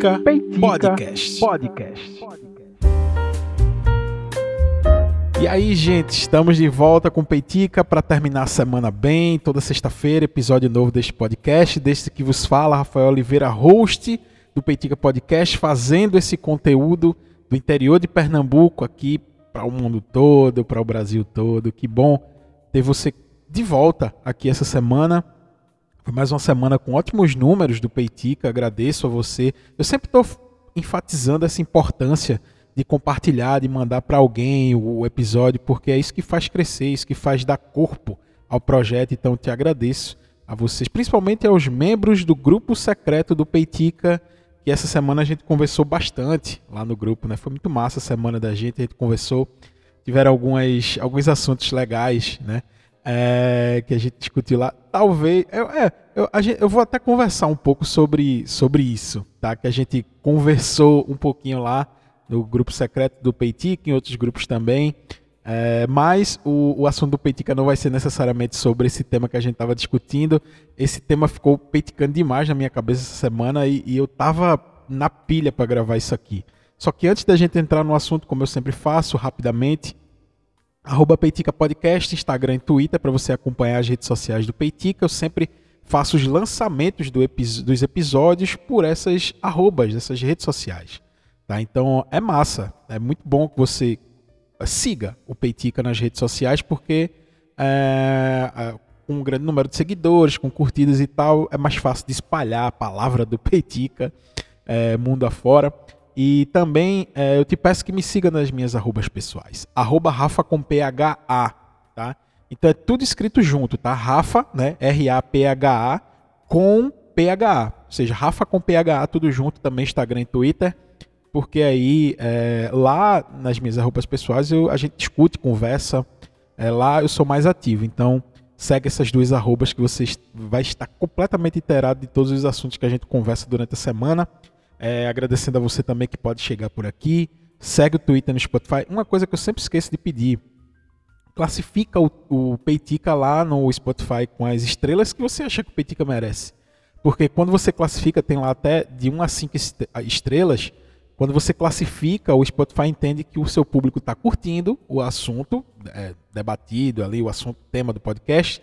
Peitica, Peitica Podcast. Podcast. E aí, gente, estamos de volta com Peitica para terminar a semana bem. Toda sexta-feira, episódio novo deste podcast. Deste que vos fala, Rafael Oliveira, host do Peitica Podcast, fazendo esse conteúdo do interior de Pernambuco aqui para o mundo todo, para o Brasil todo. Que bom ter você de volta aqui essa semana. Mais uma semana com ótimos números do Peitica. Agradeço a você. Eu sempre estou enfatizando essa importância de compartilhar, de mandar para alguém o episódio, porque é isso que faz crescer, isso que faz dar corpo ao projeto. Então, te agradeço a vocês, principalmente aos membros do grupo secreto do Peitica, que essa semana a gente conversou bastante lá no grupo, né? Foi muito massa a semana da gente, a gente conversou, tiveram algumas, alguns assuntos legais, né? É, que a gente discutiu lá. Talvez. Eu, é, eu, gente, eu, vou até conversar um pouco sobre, sobre isso, tá? Que a gente conversou um pouquinho lá no grupo secreto do Peitica, em outros grupos também. É, mas o, o assunto do Peitica não vai ser necessariamente sobre esse tema que a gente estava discutindo. Esse tema ficou peiticando demais na minha cabeça essa semana e, e eu tava na pilha para gravar isso aqui. Só que antes da gente entrar no assunto, como eu sempre faço, rapidamente, Arroba Peitica Podcast, Instagram e Twitter para você acompanhar as redes sociais do Peitica. Eu sempre faço os lançamentos do epi dos episódios por essas arrobas, essas redes sociais. Tá? Então é massa, é muito bom que você eh, siga o Peitica nas redes sociais, porque é, com um grande número de seguidores, com curtidas e tal, é mais fácil de espalhar a palavra do Peitica é, mundo afora. E também é, eu te peço que me siga nas minhas arrobas pessoais. Arroba Rafa com PHA, tá? Então é tudo escrito junto, tá? Rafa, né? R-A-P-H-A com PHA. Ou seja, Rafa com PHA, tudo junto, também Instagram e Twitter. Porque aí, é, lá nas minhas arrobas pessoais, eu, a gente discute, conversa. É, lá eu sou mais ativo. Então, segue essas duas arrobas que você vai estar completamente inteirado de todos os assuntos que a gente conversa durante a semana. É, agradecendo a você também que pode chegar por aqui. Segue o Twitter no Spotify. Uma coisa que eu sempre esqueço de pedir. Classifica o, o Peitica lá no Spotify com as estrelas que você acha que o Peitica merece. Porque quando você classifica, tem lá até de 1 a 5 estrelas. Quando você classifica, o Spotify entende que o seu público está curtindo o assunto é, debatido ali, o assunto, tema do podcast,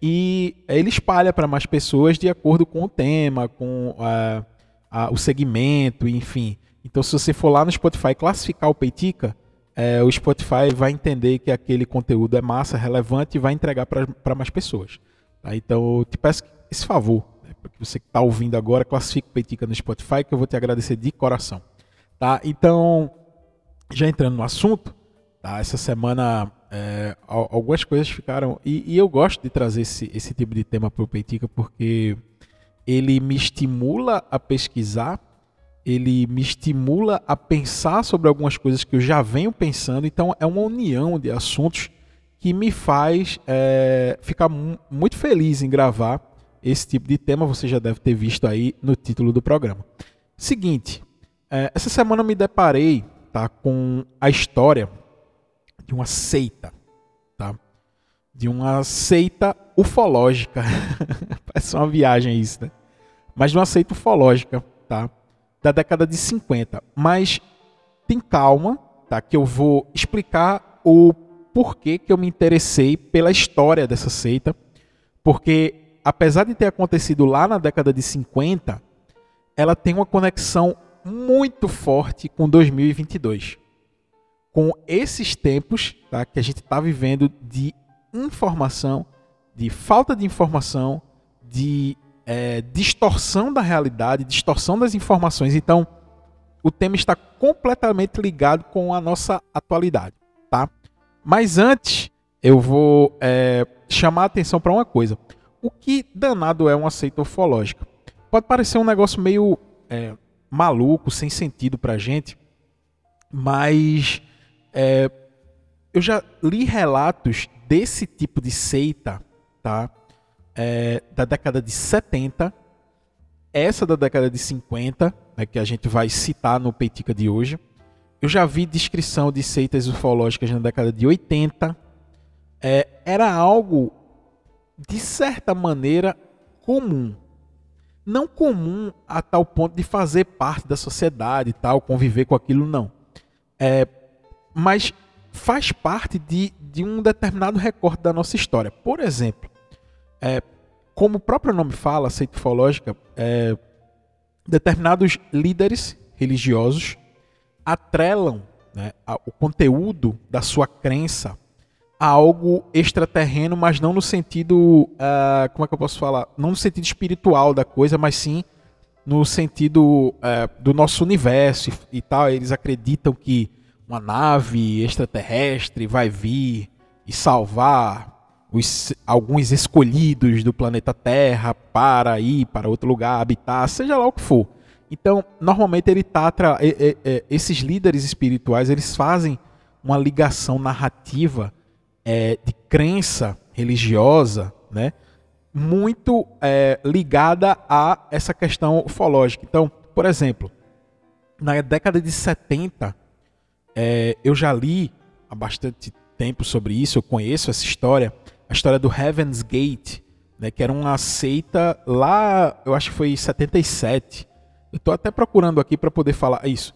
e ele espalha para mais pessoas de acordo com o tema, com uh, a, o segmento, enfim. Então, se você for lá no Spotify classificar o Peitica, é, o Spotify vai entender que aquele conteúdo é massa, relevante e vai entregar para mais pessoas. Tá? Então, eu te peço esse favor, né, para que você que está ouvindo agora, classifique o Peitica no Spotify, que eu vou te agradecer de coração. Tá? Então, já entrando no assunto, tá? essa semana é, algumas coisas ficaram. E, e, eu gosto de trazer esse, esse tipo de tema para o Peitica, porque ele me estimula a pesquisar, ele me estimula a pensar sobre algumas coisas que eu já venho pensando. Então, é uma união de assuntos que me faz é, ficar muito feliz em gravar esse tipo de tema. Você já deve ter visto aí no título do programa. Seguinte, é, essa semana me deparei tá, com a história de uma seita? De uma seita ufológica. Parece uma viagem isso, né? Mas de uma seita ufológica, tá? Da década de 50. Mas tem calma, tá? Que eu vou explicar o porquê que eu me interessei pela história dessa seita. Porque, apesar de ter acontecido lá na década de 50, ela tem uma conexão muito forte com 2022. Com esses tempos tá, que a gente está vivendo de informação, de falta de informação, de é, distorção da realidade, distorção das informações. Então, o tema está completamente ligado com a nossa atualidade, tá? Mas antes, eu vou é, chamar a atenção para uma coisa. O que danado é uma seita ufológica? Pode parecer um negócio meio é, maluco, sem sentido para gente, mas é, eu já li relatos desse tipo de seita, tá? é, da década de 70, essa da década de 50, né, que a gente vai citar no Peitica de hoje. Eu já vi descrição de seitas ufológicas na década de 80. É, era algo, de certa maneira, comum. não comum a tal ponto de fazer parte da sociedade e tal, conviver com aquilo, não. É, mas faz parte de, de um determinado recorte da nossa história. Por exemplo, é, como o próprio nome fala, seita ufológica, é, determinados líderes religiosos atrelam né, o conteúdo da sua crença a algo extraterreno, mas não no sentido, uh, como é que eu posso falar? Não no sentido espiritual da coisa, mas sim no sentido uh, do nosso universo e, e, tal. Eles acreditam que uma nave extraterrestre vai vir e salvar os, alguns escolhidos do planeta Terra para ir para outro lugar, habitar, seja lá o que for. Então, normalmente ele tá esses líderes espirituais, eles fazem uma ligação narrativa é, de crença religiosa, né, muito é, ligada a essa questão ufológica. Então, por exemplo, na década de 70, é, eu já li há bastante tempo sobre isso, eu conheço essa história, a história do Heaven's Gate, né, que era uma seita lá, eu acho que foi em 77, eu estou até procurando aqui para poder falar isso.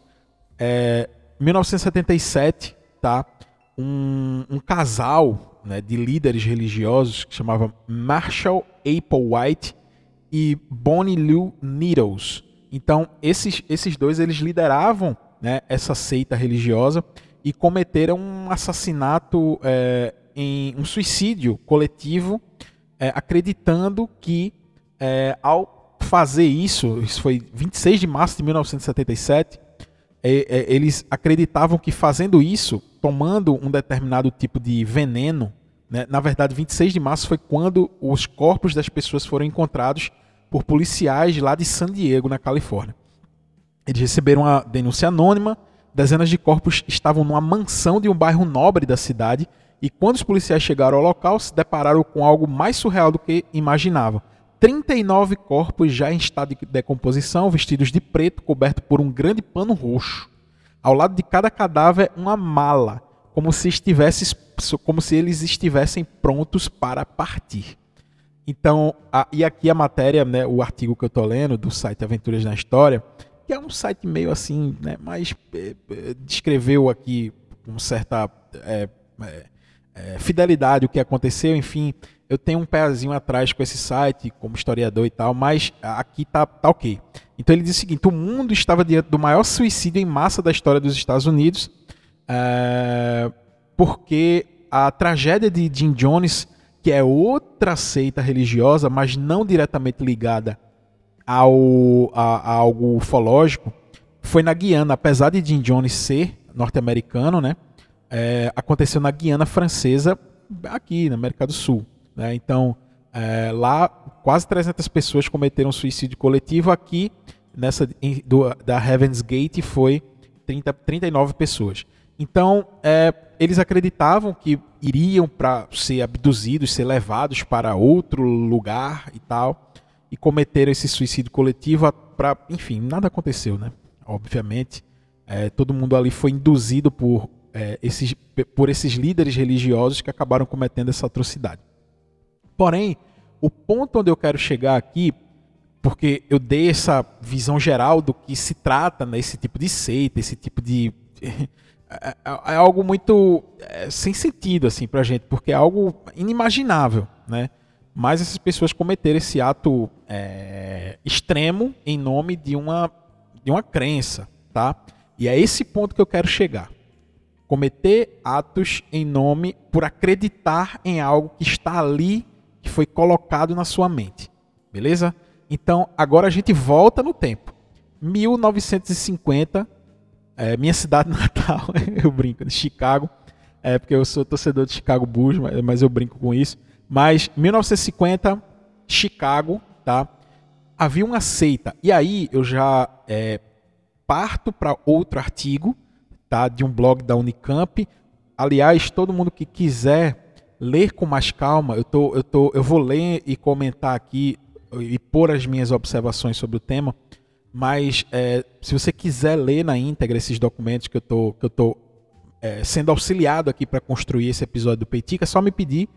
É, 1977, tá? Um, um casal né, de líderes religiosos que chamava Marshall Applewhite e Bonnie Lou Needles. Então, esses, esses dois eles lideravam né, essa seita religiosa e cometeram um assassinato, é, em um suicídio coletivo, é, acreditando que é, ao fazer isso, isso foi 26 de março de 1977, é, é, eles acreditavam que fazendo isso, tomando um determinado tipo de veneno, né, na verdade 26 de março foi quando os corpos das pessoas foram encontrados por policiais lá de San Diego, na Califórnia. Eles receberam uma denúncia anônima, dezenas de corpos estavam numa mansão de um bairro nobre da cidade, e quando os policiais chegaram ao local, se depararam com algo mais surreal do que imaginavam 39 corpos já em estado de decomposição, vestidos de preto, cobertos por um grande pano roxo. Ao lado de cada cadáver, uma mala, como se, estivesse, como se eles estivessem prontos para partir. Então, a, e aqui a matéria, né, o artigo que eu estou lendo do site Aventuras na História, que é um site meio assim, né, mas é, é, descreveu aqui com certa é, é, é fidelidade o que aconteceu, enfim, eu tenho um pezinho atrás com esse site, como historiador e tal, mas aqui tá, tá ok. Então ele diz o seguinte: o mundo estava diante do maior suicídio em massa da história dos Estados Unidos, é, porque a tragédia de Jim Jones, que é outra seita religiosa, mas não diretamente ligada ao, a, a algo ufológico, foi na Guiana. Apesar de Jim Jones ser norte-americano, né, é, aconteceu na Guiana Francesa, aqui na América do Sul. Né? Então, é, lá, quase 300 pessoas cometeram suicídio coletivo. Aqui, nessa em, do, da Heaven's Gate, foi 30, 39 pessoas. Então, é, eles acreditavam que iriam para ser abduzidos, ser levados para outro lugar e tal, e cometeram esse suicídio coletivo. Pra, enfim, nada aconteceu, né? Obviamente, é, todo mundo ali foi induzido por, é, esses, por esses líderes religiosos que acabaram cometendo essa atrocidade. Porém, o ponto onde eu quero chegar aqui, porque eu dei essa visão geral do que se trata nesse né, tipo de seita, esse tipo de. É, é, é algo muito é, sem sentido assim pra gente, porque é algo inimaginável, né? Mas essas pessoas cometeram esse ato é, extremo em nome de uma, de uma crença, tá? E é esse ponto que eu quero chegar. Cometer atos em nome por acreditar em algo que está ali que foi colocado na sua mente. Beleza? Então, agora a gente volta no tempo. 1950, é, minha cidade natal, eu brinco, de Chicago, é porque eu sou torcedor de Chicago Bulls, mas, mas eu brinco com isso. Mas 1950, Chicago, tá? Havia uma seita. E aí eu já é, parto para outro artigo, tá? De um blog da Unicamp. Aliás, todo mundo que quiser ler com mais calma, eu, tô, eu, tô, eu vou ler e comentar aqui e pôr as minhas observações sobre o tema, mas é, se você quiser ler na íntegra esses documentos que eu tô, que eu tô é, sendo auxiliado aqui para construir esse episódio do Peitica, é só me pedir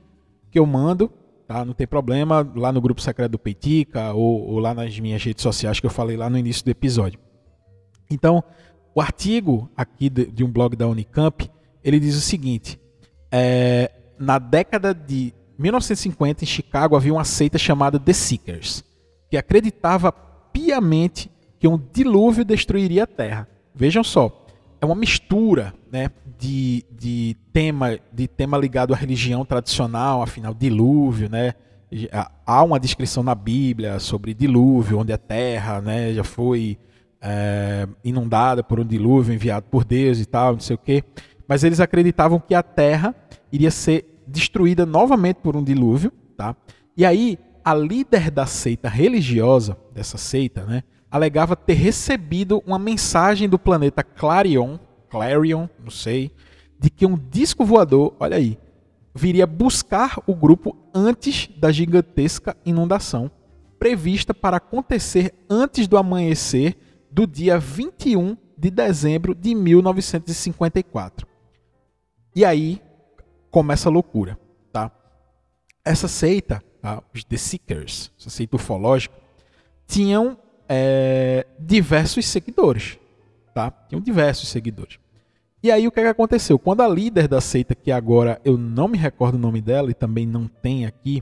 que eu mando tá? Não tem problema lá no grupo secreto do Peitica ou, ou lá nas minhas redes sociais que eu falei lá no início do episódio. Então, o artigo aqui de, de um blog da Unicamp, ele diz o seguinte: é, na década de 1950 em Chicago havia uma seita chamada The Seekers, que acreditava piamente que um dilúvio destruiria a Terra. Vejam só, é uma mistura, né, de, de tema de tema ligado à religião tradicional, afinal dilúvio, né? Há uma descrição na Bíblia sobre dilúvio, onde a terra, né, já foi é, inundada por um dilúvio enviado por Deus e tal, não sei o quê. Mas eles acreditavam que a terra iria ser destruída novamente por um dilúvio, tá? E aí a líder da seita religiosa dessa seita, né, alegava ter recebido uma mensagem do planeta Clarion, Clarion, não sei, de que um disco voador, olha aí, viria buscar o grupo antes da gigantesca inundação, prevista para acontecer antes do amanhecer do dia 21 de dezembro de 1954. E aí começa a loucura, tá? Essa seita, tá? os The Seekers, essa seita ufológica, tinham é, diversos seguidores, tá? Tinham diversos seguidores. E aí o que, é que aconteceu? Quando a líder da seita, que agora eu não me recordo o nome dela e também não tem aqui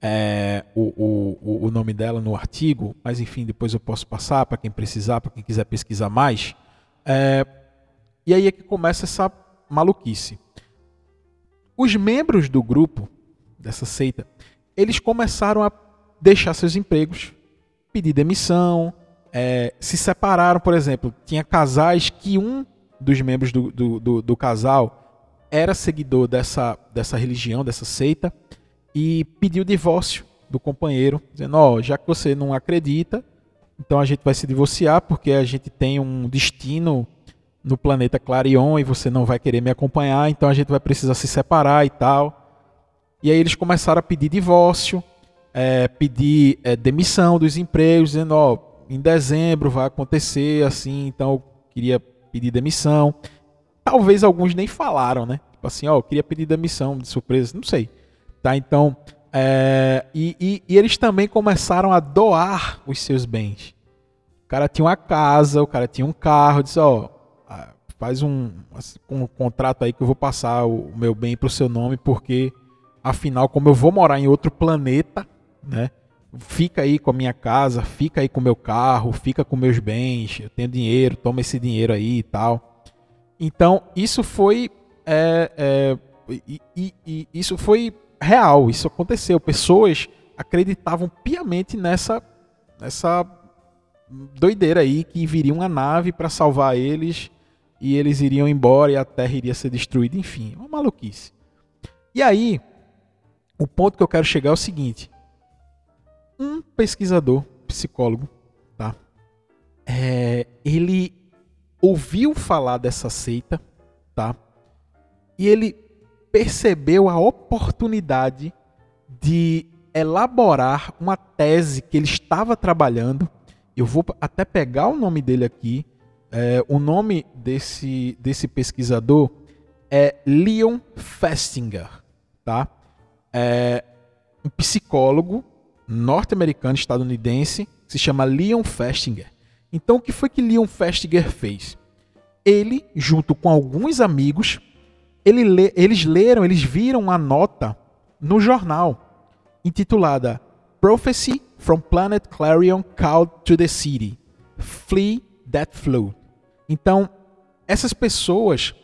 é, o, o, o nome dela no artigo, mas enfim, depois eu posso passar para quem precisar, para quem quiser pesquisar mais. É, e aí é que começa essa maluquice. Os membros do grupo, dessa seita, eles começaram a deixar seus empregos, pedir demissão, é, se separaram, por exemplo. Tinha casais que um dos membros do, do, do, do casal era seguidor dessa, dessa religião, dessa seita, e pediu divórcio do companheiro, dizendo: Ó, oh, já que você não acredita, então a gente vai se divorciar porque a gente tem um destino no planeta Clarion e você não vai querer me acompanhar, então a gente vai precisar se separar e tal. E aí eles começaram a pedir divórcio, é, pedir é, demissão dos empregos, dizendo: Ó, em dezembro vai acontecer assim, então eu queria pedir demissão. Talvez alguns nem falaram, né? Tipo assim, ó, eu queria pedir demissão de surpresa, não sei. Tá, então, é, e, e, e, eles também começaram a doar os seus bens. O cara tinha uma casa, o cara tinha um carro, disse, ó, faz um, um contrato aí que eu vou passar o, meu bem para o seu nome, porque afinal, como eu vou morar em outro planeta, né? fica aí com a minha casa, fica aí com o meu carro, fica com meus bens, eu tenho dinheiro, toma esse dinheiro aí e tal. Então, isso foi. É, é, e, e, e, isso foi real, isso aconteceu. Pessoas acreditavam piamente nessa, nessa doideira aí que viria uma nave para salvar eles e eles iriam embora e a Terra iria ser destruída, enfim, uma maluquice. E aí, o ponto que eu quero chegar é o seguinte: um pesquisador, psicólogo, tá? É, ele ouviu falar dessa seita, tá? E ele percebeu a oportunidade de elaborar uma tese que ele estava trabalhando. Eu vou até pegar o nome dele aqui. É, o nome desse, desse pesquisador é Leon Festinger, tá? É um psicólogo norte-americano estadunidense que se chama Leon Festinger. Então o que foi que Leon Festinger fez? Ele, junto com alguns amigos, ele eles leram, eles viram uma nota no jornal intitulada Prophecy from Planet Clarion Called to the City. Flee that flood. Então, essas pessoas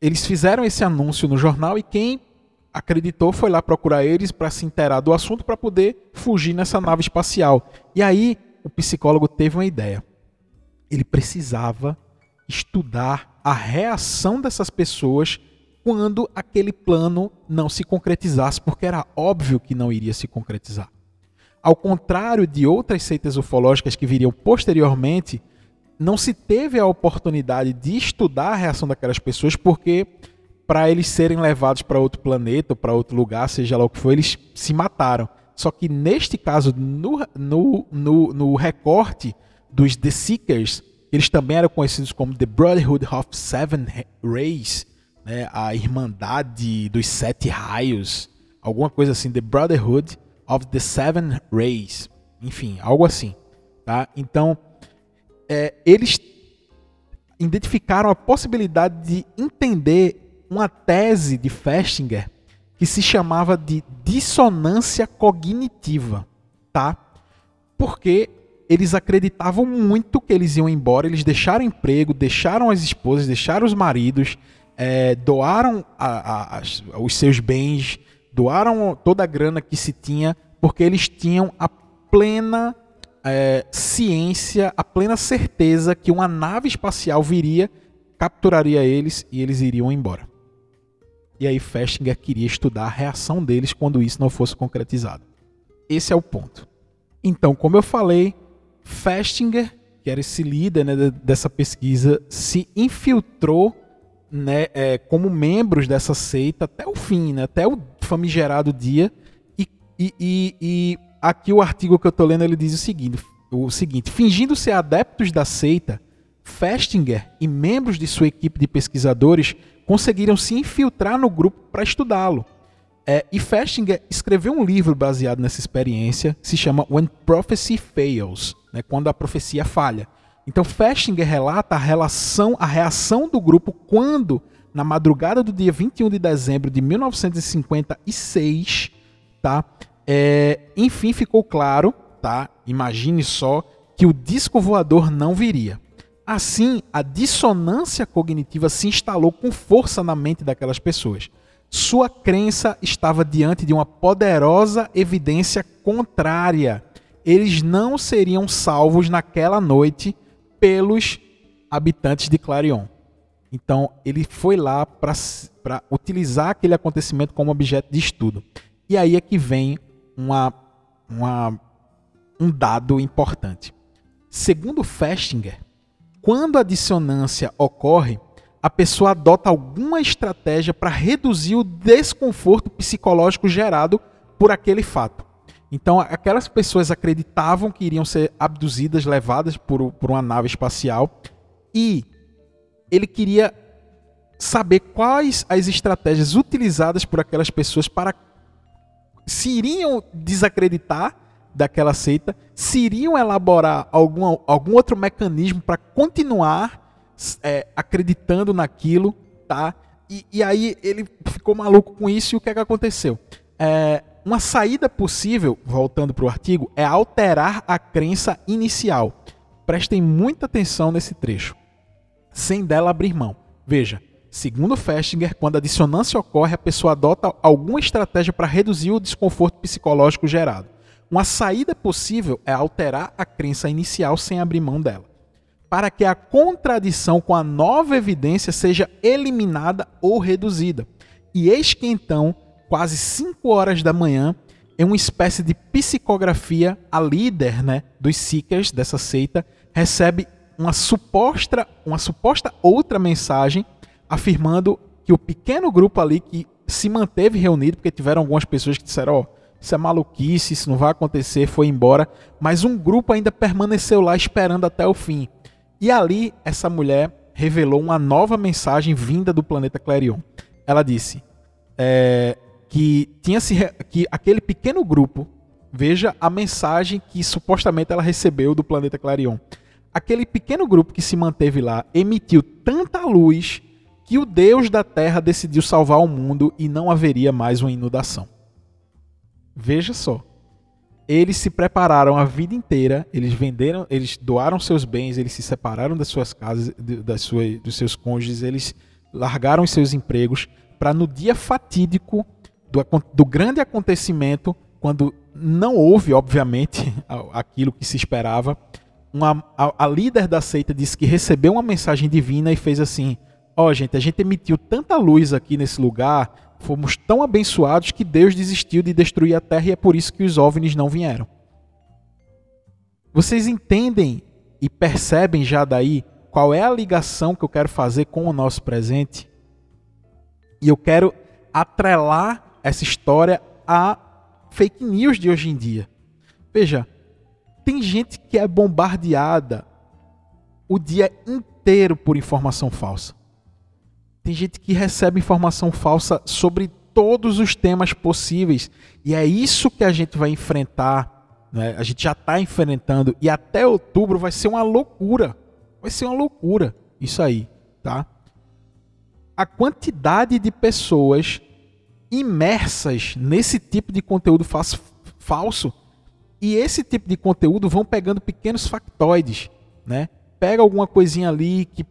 eles fizeram esse anúncio no jornal e quem acreditou, foi lá procurar eles para se inteirar do assunto para poder fugir nessa nave espacial. E aí o psicólogo teve uma ideia. Ele precisava estudar a reação dessas pessoas quando aquele plano não se concretizasse, porque era óbvio que não iria se concretizar. Ao contrário de outras seitas ufológicas que viriam posteriormente, não se teve a oportunidade de estudar a reação daquelas pessoas porque para eles serem levados para outro planeta, para outro lugar, seja lá o que for, eles se mataram. Só que neste caso, no, no, no, no recorte dos The Seekers, eles também eram conhecidos como The Brotherhood of Seven Rays, né, a Irmandade dos Sete Raios. alguma coisa assim, The Brotherhood of the Seven Rays, enfim, algo assim, tá? Então, é, eles identificaram a possibilidade de entender uma tese de Festinger que se chamava de dissonância cognitiva, tá? Porque eles acreditavam muito que eles iam embora, eles deixaram emprego, deixaram as esposas, deixaram os maridos, é, doaram a, a, os seus bens, doaram toda a grana que se tinha, porque eles tinham a plena é, ciência, a plena certeza que uma nave espacial viria, capturaria eles e eles iriam embora. E aí Festinger queria estudar a reação deles quando isso não fosse concretizado. Esse é o ponto. Então, como eu falei, Festinger, que era esse líder né, dessa pesquisa, se infiltrou né, é, como membros dessa seita até o fim, né, até o famigerado dia. E, e, e, e aqui o artigo que eu estou lendo ele diz o seguinte, o seguinte: fingindo ser adeptos da seita, Festinger e membros de sua equipe de pesquisadores conseguiram se infiltrar no grupo para estudá-lo. É, e Festinger escreveu um livro baseado nessa experiência, que se chama When Prophecy Fails, né, quando a profecia falha. Então Festinger relata a relação, a reação do grupo quando, na madrugada do dia 21 de dezembro de 1956, tá, é, enfim ficou claro, tá, imagine só, que o disco voador não viria. Assim, a dissonância cognitiva se instalou com força na mente daquelas pessoas. Sua crença estava diante de uma poderosa evidência contrária. Eles não seriam salvos naquela noite pelos habitantes de Clarion. Então, ele foi lá para utilizar aquele acontecimento como objeto de estudo. E aí é que vem uma, uma, um dado importante. Segundo Festinger, quando a dissonância ocorre, a pessoa adota alguma estratégia para reduzir o desconforto psicológico gerado por aquele fato. Então, aquelas pessoas acreditavam que iriam ser abduzidas, levadas por, por uma nave espacial, e ele queria saber quais as estratégias utilizadas por aquelas pessoas para se iriam desacreditar daquela seita, se iriam elaborar algum, algum outro mecanismo para continuar é, acreditando naquilo, tá? E, e, aí ele ficou maluco com isso e o que é que aconteceu? É, uma saída possível, voltando para o artigo, é alterar a crença inicial. Prestem muita atenção nesse trecho, sem dela abrir mão. Veja, segundo Festinger, quando a dissonância ocorre, a pessoa adota alguma estratégia para reduzir o desconforto psicológico gerado. Uma saída possível é alterar a crença inicial sem abrir mão dela, para que a contradição com a nova evidência seja eliminada ou reduzida. E eis que então, quase 5 horas da manhã, em uma espécie de psicografia, a líder né, dos Seekers, dessa seita, recebe uma suposta, uma suposta outra mensagem afirmando que o pequeno grupo ali que se manteve reunido, porque tiveram algumas pessoas que disseram: Ó, oh, isso é maluquice, isso não vai acontecer, foi embora. Mas um grupo ainda permaneceu lá esperando até o fim. E ali, essa mulher revelou uma nova mensagem vinda do planeta Clarion. Ela disse é, que tinha se que aquele pequeno grupo, veja a mensagem que supostamente ela recebeu do planeta Clarion. Aquele pequeno grupo que se manteve lá emitiu tanta luz que o Deus da Terra decidiu salvar o mundo e não haveria mais uma inundação. Veja só. Eles se prepararam a vida inteira, eles venderam, eles doaram seus bens, eles se separaram das suas casas, das suas, dos seus cônjuges, eles largaram os seus empregos para no dia fatídico do, do grande acontecimento, quando não houve, obviamente, aquilo que se esperava, uma, a, a, líder da seita disse que recebeu uma mensagem divina e fez assim: Ó, oh, gente, a gente emitiu tanta luz aqui nesse lugar, fomos tão abençoados que Deus desistiu de destruir a terra e é por isso que os OVNIs não vieram. Vocês entendem e percebem já daí qual é a ligação que eu quero fazer com o nosso presente? E eu quero atrelar essa história a fake news de hoje em dia. Veja, tem gente que é bombardeada o dia inteiro por informação falsa. Tem gente que recebe informação falsa sobre todos os temas possíveis. E é isso que a gente vai enfrentar, né? a gente já está enfrentando, e até outubro vai ser uma loucura. Vai ser uma loucura isso aí, tá? A quantidade de pessoas imersas nesse tipo de conteúdo falso e esse tipo de conteúdo vão pegando pequenos factoides, né? Pega alguma coisinha ali que,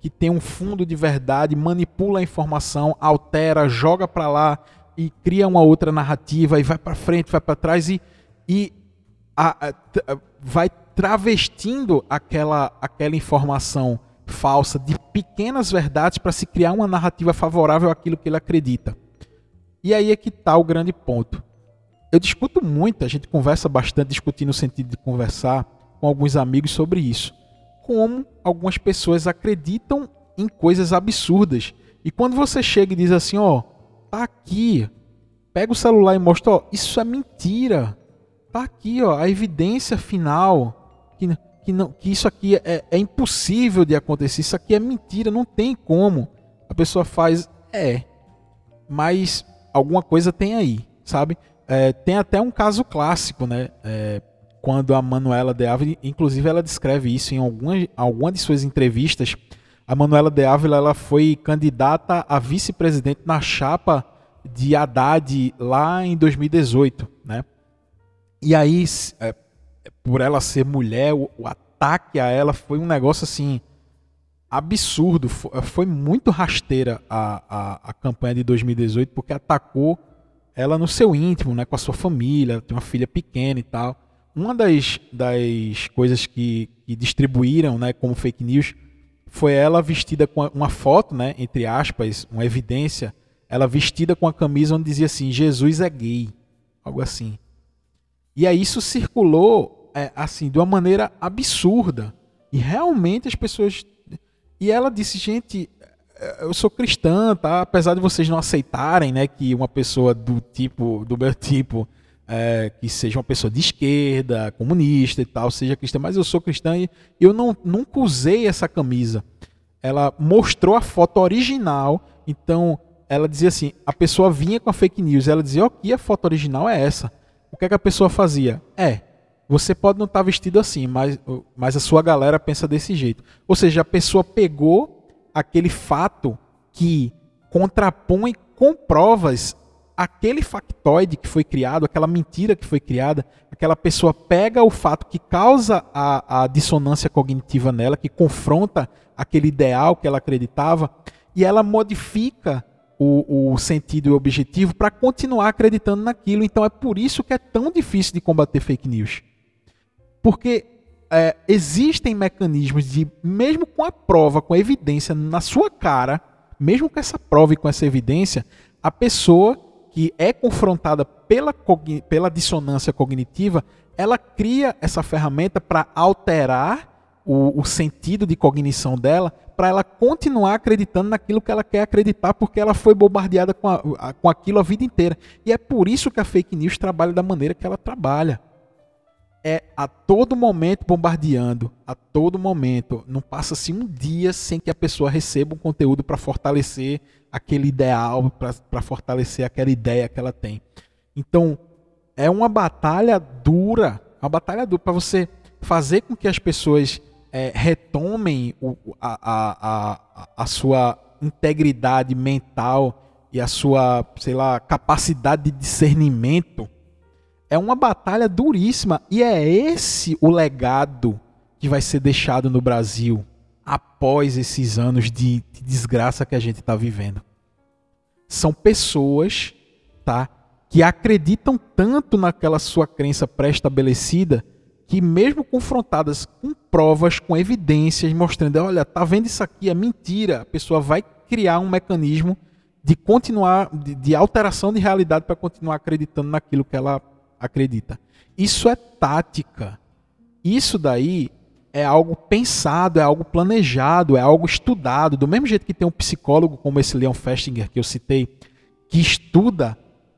que tem um fundo de verdade, manipula a informação, altera, joga para lá e cria uma outra narrativa e vai para frente, vai para trás e, e a, a, vai travestindo aquela, aquela informação falsa de pequenas verdades para se criar uma narrativa favorável àquilo que ele acredita. E aí é que está o grande ponto eu discuto muito, a gente conversa bastante, discutindo no sentido de conversar com alguns amigos sobre isso. Como algumas pessoas acreditam em coisas absurdas. E quando você chega e diz assim, ó, tá aqui, pega o celular e mostra, ó, isso é mentira. Tá aqui, ó, a evidência final que, que, não, que isso aqui é, é impossível de acontecer, isso aqui é mentira, não tem como. A pessoa faz, é, mas alguma coisa tem aí, sabe? É, tem até um caso clássico, né? É, quando a Manuela de Ávila, inclusive ela descreve isso em alguma, alguma de suas entrevistas. A Manuela de Ávila ela foi candidata a vice-presidente na chapa de Haddad lá em 2018, né? E aí, é, por ela ser mulher, o, o, ataque a ela foi um negócio assim absurdo. Foi, foi muito rasteira a, a, a campanha de 2018 porque atacou ela no seu íntimo, né, com a sua família, tem uma filha pequena e tal. Uma das, das coisas que, que distribuíram né, como fake news foi ela vestida com uma foto, né, entre aspas, uma evidência, ela vestida com a camisa onde dizia assim: Jesus é gay, algo assim. E aí isso circulou é, assim de uma maneira absurda. E realmente as pessoas. E ela disse, gente, eu sou cristã, tá? Apesar de vocês não aceitarem, né, que uma pessoa do tipo, do meu tipo, é, que seja uma pessoa de esquerda, comunista e tal, seja cristã, mas eu sou cristã e eu não, nunca usei essa camisa. Ela mostrou a foto original, então ela dizia assim, a pessoa vinha com a fake news, ela dizia, ok, a foto original é essa. O que, é que a pessoa fazia? É, você pode não estar vestido assim, mas, mas a sua galera pensa desse jeito. Ou seja, a pessoa pegou aquele fato que contrapõe com provas aquele factoide que foi criado, aquela mentira que foi criada, aquela pessoa pega o fato que causa a, a dissonância cognitiva nela, que confronta aquele ideal que ela acreditava, e ela modifica o, o sentido e o objetivo para continuar acreditando naquilo. Então é por isso que é tão difícil de combater fake news. Porque é, existem mecanismos de, mesmo com a prova, com a evidência na sua cara, mesmo com essa prova e com essa evidência, a pessoa que é confrontada pela, pela dissonância cognitiva, ela cria essa ferramenta para alterar o, o, sentido de cognição dela, para ela continuar acreditando naquilo que ela quer acreditar, porque ela foi bombardeada com, a, com aquilo a vida inteira. E é por isso que a fake news trabalha da maneira que ela trabalha é a todo momento bombardeando, a todo momento. Não passa-se um dia sem que a pessoa receba um conteúdo para fortalecer aquele ideal, para fortalecer aquela ideia que ela tem. Então, é uma batalha dura, uma batalha dura para você fazer com que as pessoas é, retomem o, a, a, a, a sua integridade mental e a sua, sei lá, capacidade de discernimento é uma batalha duríssima e é esse o legado que vai ser deixado no Brasil após esses anos de, de desgraça que a gente está vivendo. São pessoas, tá, que acreditam tanto naquela sua crença pré-estabelecida que mesmo confrontadas com provas, com evidências mostrando, olha, tá vendo isso aqui é mentira, a pessoa vai criar um mecanismo de continuar de, de alteração de realidade para continuar acreditando naquilo que ela acredita. Isso é tática. Isso daí é algo pensado, é algo planejado, é algo estudado. Do mesmo jeito que tem um psicólogo como esse Leon Festinger que eu citei, que estuda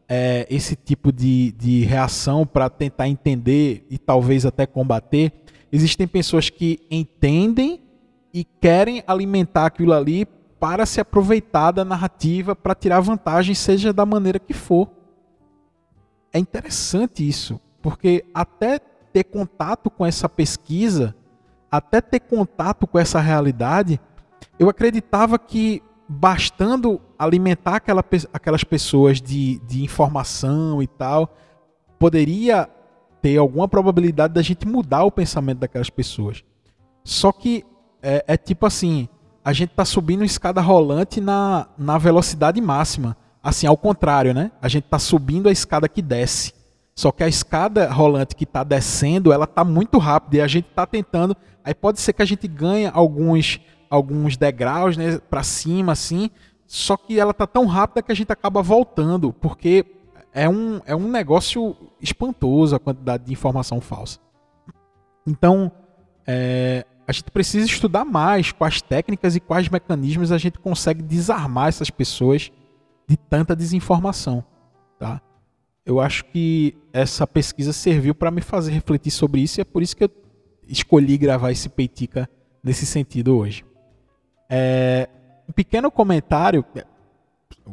é, esse tipo de, de reação para tentar entender e talvez até combater, existem pessoas que entendem e querem alimentar aquilo ali para se aproveitar da narrativa para tirar vantagem, seja da maneira que for. É interessante isso, porque até ter contato com essa pesquisa, até ter contato com essa realidade, eu acreditava que bastando alimentar aquela, aquelas pessoas de, de informação e tal, poderia ter alguma probabilidade da gente mudar o pensamento daquelas pessoas. Só que é, é tipo assim, a gente está subindo escada rolante na, na velocidade máxima. Assim, ao contrário, né? A gente está subindo a escada que desce. Só que a escada rolante que está descendo, ela está muito rápida e a gente está tentando. Aí pode ser que a gente ganhe alguns, alguns degraus né, para cima, assim. Só que ela está tão rápida que a gente acaba voltando, porque é um, é um negócio espantoso a quantidade de informação falsa. Então, é, a gente precisa estudar mais quais técnicas e quais mecanismos a gente consegue desarmar essas pessoas de tanta desinformação, tá? Eu acho que essa pesquisa serviu para me fazer refletir sobre isso e é por isso que eu escolhi gravar esse Peitica nesse sentido hoje. É, um pequeno comentário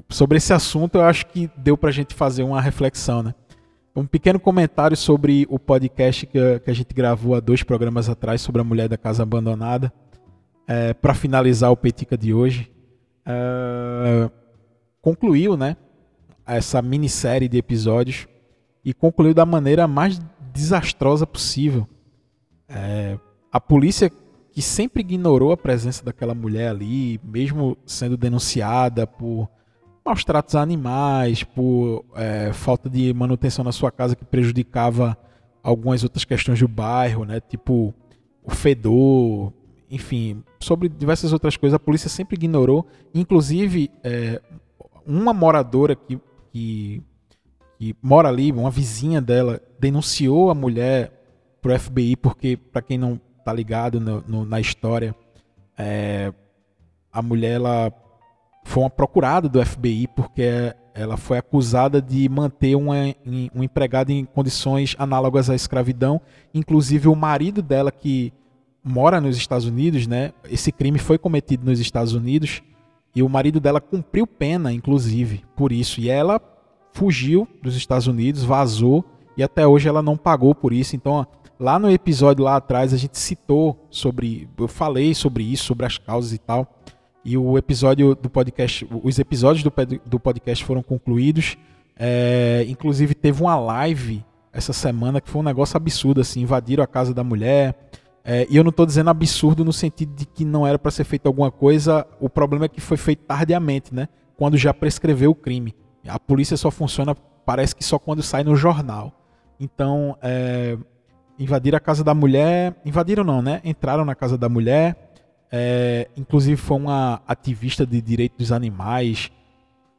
sobre esse assunto, eu acho que deu para a gente fazer uma reflexão, né? um pequeno comentário sobre o podcast que, que, a gente gravou há dois programas atrás sobre a mulher da casa abandonada. É, Para finalizar o Petica de hoje, é, concluiu, né, essa minissérie de episódios e concluiu da maneira mais desastrosa possível. É, a polícia que sempre ignorou a presença daquela mulher ali, mesmo sendo denunciada por maus tratos a animais, por é, falta de manutenção na sua casa que prejudicava algumas outras questões do bairro, né? Tipo o fedor, enfim, sobre diversas outras coisas, a polícia sempre ignorou. Inclusive, é, uma moradora que, que, que, mora ali, uma vizinha dela, denunciou a mulher pro FBI, porque, para quem não tá ligado no, no, na história, é, a mulher ela foi uma procurada do FBI porque ela foi acusada de manter uma, um empregado em condições análogas à escravidão. Inclusive o marido dela que mora nos Estados Unidos, né? Esse crime foi cometido nos Estados Unidos e o marido dela cumpriu pena, inclusive, por isso. E ela fugiu dos Estados Unidos, vazou e até hoje ela não pagou por isso. Então, lá no episódio lá atrás a gente citou sobre, eu falei sobre isso, sobre as causas e tal. E o episódio do podcast, os episódios do, do podcast foram concluídos. É, inclusive teve uma live essa semana que foi um negócio absurdo, assim, invadiram a casa da mulher. É, e eu não estou dizendo absurdo no sentido de que não era para ser feito alguma coisa. O problema é que foi feito tardiamente, né? Quando já prescreveu o crime. A polícia só funciona, parece que só quando sai no jornal. Então, é, invadiram a casa da mulher. Invadiram não, né? Entraram na casa da mulher é, inclusive foi uma ativista de direitos dos animais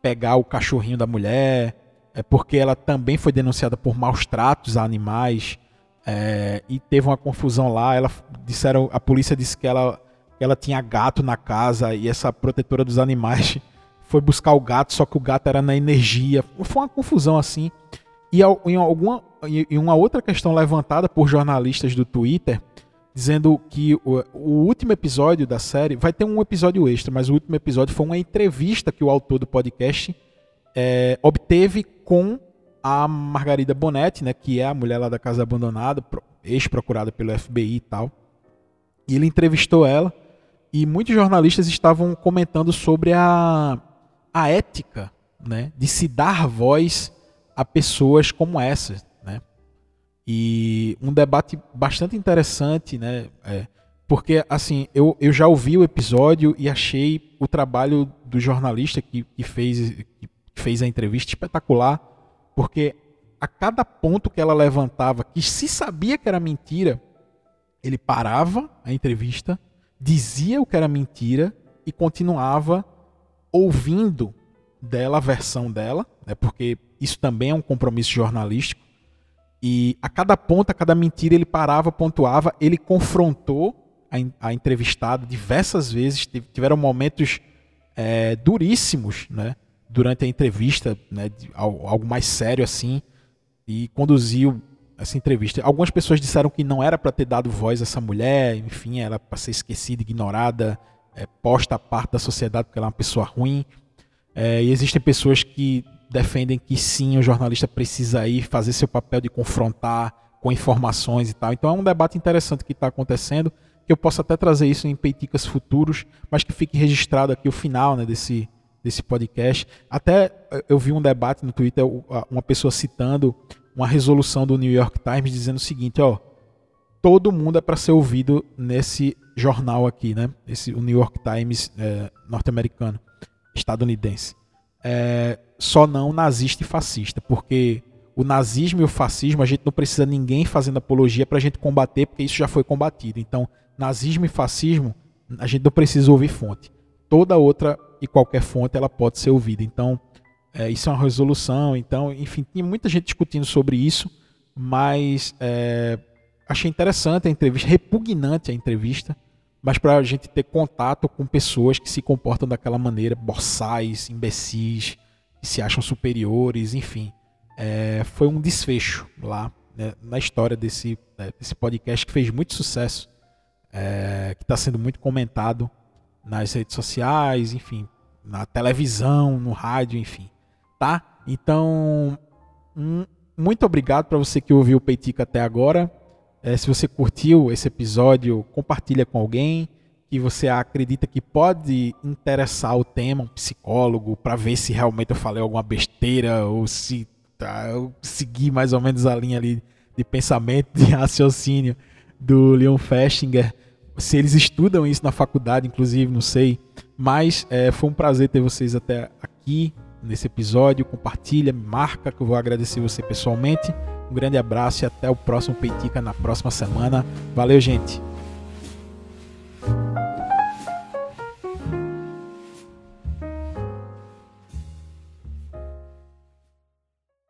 pegar o cachorrinho da mulher, é porque ela também foi denunciada por maus tratos a animais é, e teve uma confusão lá. Ela disseram, a polícia disse que ela, ela tinha gato na casa e essa protetora dos animais foi buscar o gato, só que o gato era na energia. Foi uma confusão assim. E em alguma em uma outra questão levantada por jornalistas do Twitter dizendo que o, o, último episódio da série vai ter um episódio extra, mas o último episódio foi uma entrevista que o autor do podcast é, obteve com a Margarida Bonetti, né, que é a mulher lá da casa abandonada, ex-procurada pelo FBI e tal. E ele entrevistou ela e muitos jornalistas estavam comentando sobre a, a ética, né, de se dar voz a pessoas como essas, e um debate bastante interessante, né? É, porque, assim, eu, eu já ouvi o episódio e achei o trabalho do jornalista que, que, fez, que fez a entrevista espetacular, porque a cada ponto que ela levantava, que se sabia que era mentira, ele parava a entrevista, dizia o que era mentira e continuava ouvindo dela a versão dela, né, porque isso também é um compromisso jornalístico e a cada ponto, a cada mentira, ele parava, pontuava, ele confrontou a, a entrevistada diversas vezes. Tiveram momentos é, duríssimos né, durante a entrevista, né, algo mais sério assim, e conduziu essa entrevista. Algumas pessoas disseram que não era para ter dado voz a essa mulher, enfim, era para ser esquecida, ignorada, é, posta a parte da sociedade porque ela é uma pessoa ruim. É, e existem pessoas que defendem que sim, o jornalista precisa ir fazer seu papel de confrontar com informações e tal. Então é um debate interessante que está acontecendo, que eu posso até trazer isso em peiticas futuros, mas que fique registrado aqui o final né, desse, desse podcast. Até eh, eu vi um debate no Twitter, uma pessoa citando uma resolução do New York Times dizendo o seguinte, ó, todo mundo é para ser ouvido nesse jornal aqui, né? Esse o New York Times é, norte-americano, estadunidense. É, só não nazista e fascista, porque o nazismo e o fascismo a gente não precisa ninguém fazendo apologia para a gente combater, porque isso já foi combatido. Então, nazismo e fascismo a gente não precisa ouvir fonte. Toda outra e qualquer fonte ela pode ser ouvida. Então, é, isso é uma resolução. Então, enfim, tinha muita gente discutindo sobre isso, mas é, achei interessante a entrevista, repugnante a entrevista, mas para a gente ter contato com pessoas que se comportam daquela maneira, boçais, imbecis, se acham superiores, enfim. É, foi um desfecho lá né, na história desse, né, desse podcast que fez muito sucesso, é, que está sendo muito comentado nas redes sociais, enfim, na televisão, no rádio, enfim, tá? Então, um, muito obrigado para você que ouviu o Peitica até agora. É, se você curtiu esse episódio, compartilha com alguém que você acredita que pode interessar o tema, um psicólogo, para ver se realmente eu falei alguma besteira ou se tá, eu segui mais ou menos a linha ali de pensamento, de raciocínio do Leon Festinger se eles estudam isso na faculdade, inclusive, não sei. Mas é, foi um prazer ter vocês até aqui nesse episódio. Compartilha, marca, que eu vou agradecer você pessoalmente. Um grande abraço e até o próximo Peitica na próxima semana. Valeu, gente!